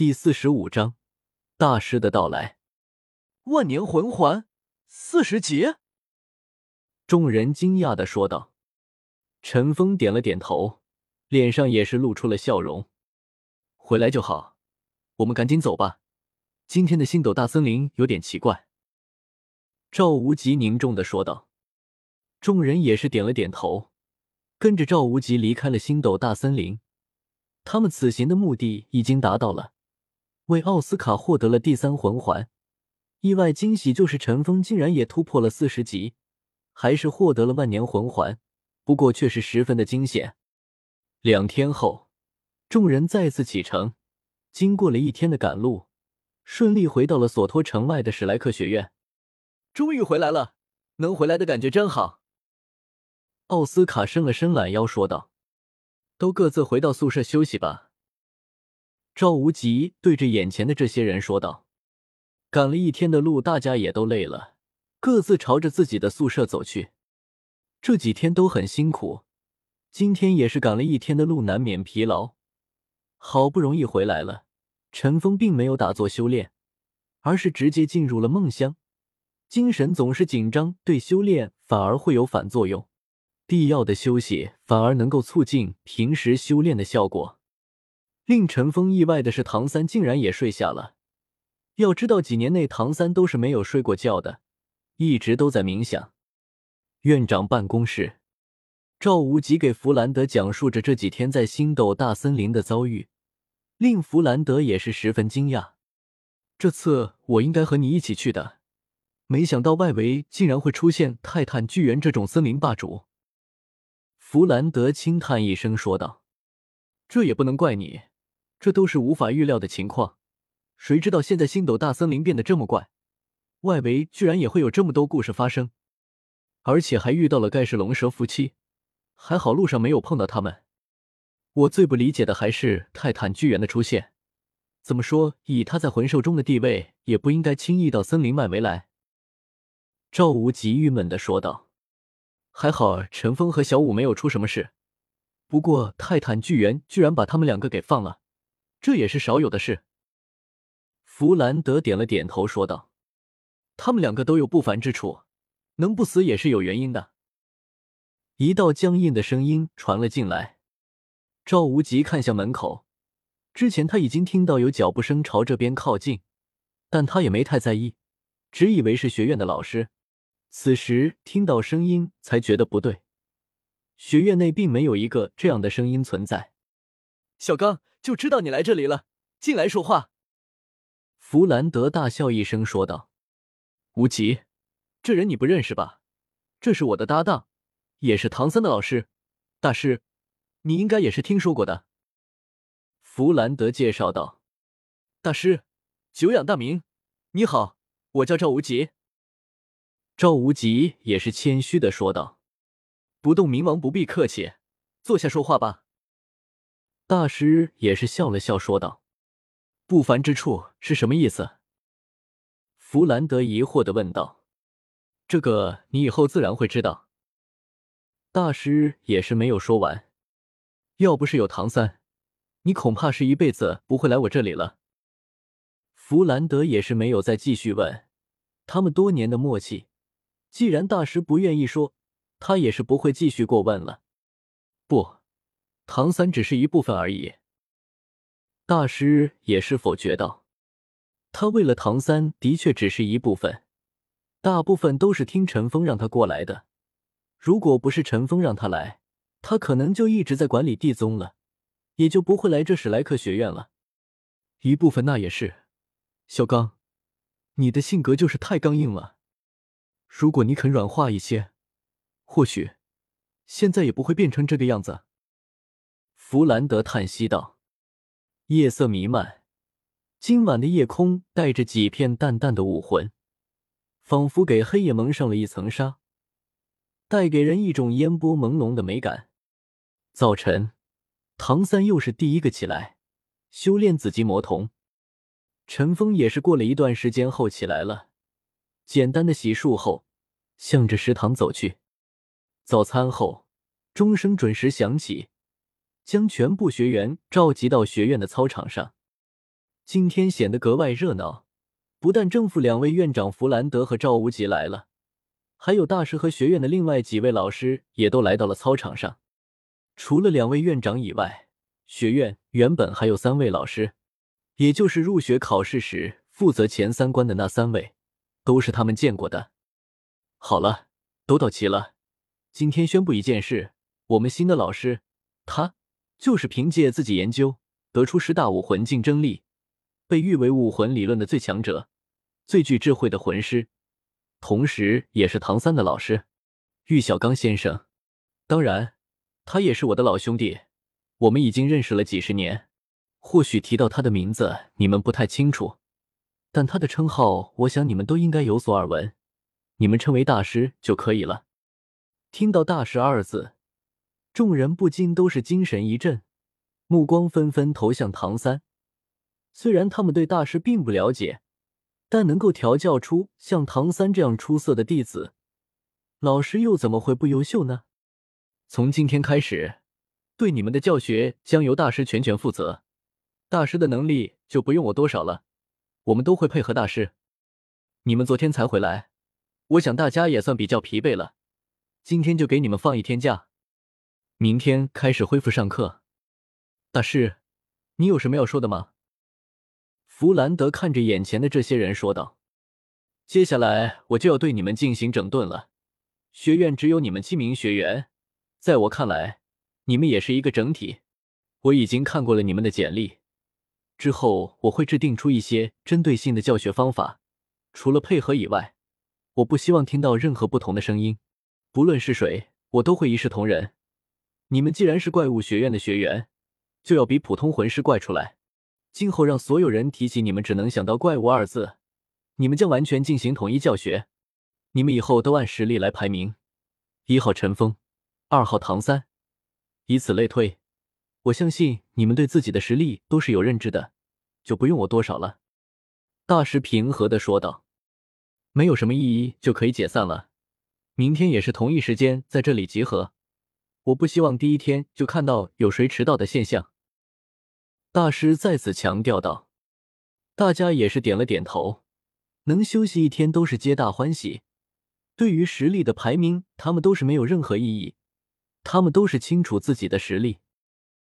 第四十五章大师的到来。万年魂环四十级。众人惊讶的说道。陈峰点了点头，脸上也是露出了笑容。回来就好，我们赶紧走吧。今天的星斗大森林有点奇怪。赵无极凝重的说道。众人也是点了点头，跟着赵无极离开了星斗大森林。他们此行的目的已经达到了，为奥斯卡获得了第三魂环。意外惊喜就是陈峰竟然也突破了四十级，还是获得了万年魂环。不过却是十分的惊险。两天后，众人再次启程，经过了一天的赶路，顺利回到了索托城外的史莱克学院。终于回来了，能回来的感觉真好。奥斯卡伸了伸懒腰，说道：“都各自回到宿舍休息吧。”赵无极对着眼前的这些人说道：“赶了一天的路，大家也都累了，各自朝着自己的宿舍走去。”这几天都很辛苦，今天也是赶了一天的路，难免疲劳。好不容易回来了，陈峰并没有打坐修炼，而是直接进入了梦乡。精神总是紧张，对修炼反而会有反作用。必要的休息反而能够促进平时修炼的效果。令陈峰意外的是，唐三竟然也睡下了。要知道，几年内唐三都是没有睡过觉的，一直都在冥想。院长办公室，赵无极给弗兰德讲述着这几天在星斗大森林的遭遇，令弗兰德也是十分惊讶。这次我应该和你一起去的，没想到外围竟然会出现泰坦巨猿这种森林霸主。弗兰德轻叹一声说道：“这也不能怪你，这都是无法预料的情况。谁知道现在星斗大森林变得这么怪，外围居然也会有这么多故事发生。”而且还遇到了盖世龙蛇夫妻，还好路上没有碰到他们。我最不理解的还是泰坦巨猿的出现。怎么说，以他在魂兽中的地位，也不应该轻易到森林外围来。赵无极郁闷的说道：“还好陈峰和小五没有出什么事，不过泰坦巨猿居然把他们两个给放了，这也是少有的事。”弗兰德点了点头说道：“他们两个都有不凡之处。”能不死也是有原因的。一道僵硬的声音传了进来，赵无极看向门口，之前他已经听到有脚步声朝这边靠近，但他也没太在意，只以为是学院的老师。此时听到声音，才觉得不对，学院内并没有一个这样的声音存在。小刚就知道你来这里了，进来说话。弗兰德大笑一声说道：“无极。”这人你不认识吧？这是我的搭档，也是唐三的老师，大师，你应该也是听说过的。弗兰德介绍道：“大师，久仰大名，你好，我叫赵无极。”赵无极也是谦虚的说道：“不动明王不必客气，坐下说话吧。”大师也是笑了笑说道：“不凡之处是什么意思？”弗兰德疑惑的问道。这个你以后自然会知道。大师也是没有说完，要不是有唐三，你恐怕是一辈子不会来我这里了。弗兰德也是没有再继续问，他们多年的默契，既然大师不愿意说，他也是不会继续过问了。不，唐三只是一部分而已。大师也是否决道，他为了唐三的确只是一部分。大部分都是听陈峰让他过来的，如果不是陈峰让他来，他可能就一直在管理地宗了，也就不会来这史莱克学院了。一部分那也是，小刚，你的性格就是太刚硬了。如果你肯软化一些，或许现在也不会变成这个样子。弗兰德叹息道：“夜色弥漫，今晚的夜空带着几片淡淡的武魂。”仿佛给黑夜蒙上了一层纱，带给人一种烟波朦胧的美感。早晨，唐三又是第一个起来修炼紫极魔瞳，陈峰也是过了一段时间后起来了，简单的洗漱后，向着食堂走去。早餐后，钟声准时响起，将全部学员召集到学院的操场上。今天显得格外热闹。不但正副两位院长弗兰德和赵无极来了，还有大师和学院的另外几位老师也都来到了操场上。除了两位院长以外，学院原本还有三位老师，也就是入学考试时负责前三关的那三位，都是他们见过的。好了，都到齐了。今天宣布一件事：我们新的老师，他就是凭借自己研究得出十大武魂竞争力，被誉为武魂理论的最强者。最具智慧的魂师，同时也是唐三的老师，玉小刚先生。当然，他也是我的老兄弟，我们已经认识了几十年。或许提到他的名字，你们不太清楚，但他的称号，我想你们都应该有所耳闻。你们称为大师就可以了。听到“大师”二字，众人不禁都是精神一振，目光纷纷投向唐三。虽然他们对大师并不了解。但能够调教出像唐三这样出色的弟子，老师又怎么会不优秀呢？从今天开始，对你们的教学将由大师全权负责。大师的能力就不用我多少了，我们都会配合大师。你们昨天才回来，我想大家也算比较疲惫了。今天就给你们放一天假，明天开始恢复上课。大师，你有什么要说的吗？弗兰德看着眼前的这些人说道：“接下来我就要对你们进行整顿了。学院只有你们七名学员，在我看来，你们也是一个整体。我已经看过了你们的简历，之后我会制定出一些针对性的教学方法。除了配合以外，我不希望听到任何不同的声音。不论是谁，我都会一视同仁。你们既然是怪物学院的学员，就要比普通魂师怪出来。”今后让所有人提起你们，只能想到“怪物”二字。你们将完全进行统一教学。你们以后都按实力来排名，一号陈峰，二号唐三，以此类推。我相信你们对自己的实力都是有认知的，就不用我多少了。大师平和的说道：“没有什么意义，就可以解散了。明天也是同一时间在这里集合。我不希望第一天就看到有谁迟到的现象。”大师再次强调道：“大家也是点了点头，能休息一天都是皆大欢喜。对于实力的排名，他们都是没有任何异议，他们都是清楚自己的实力。”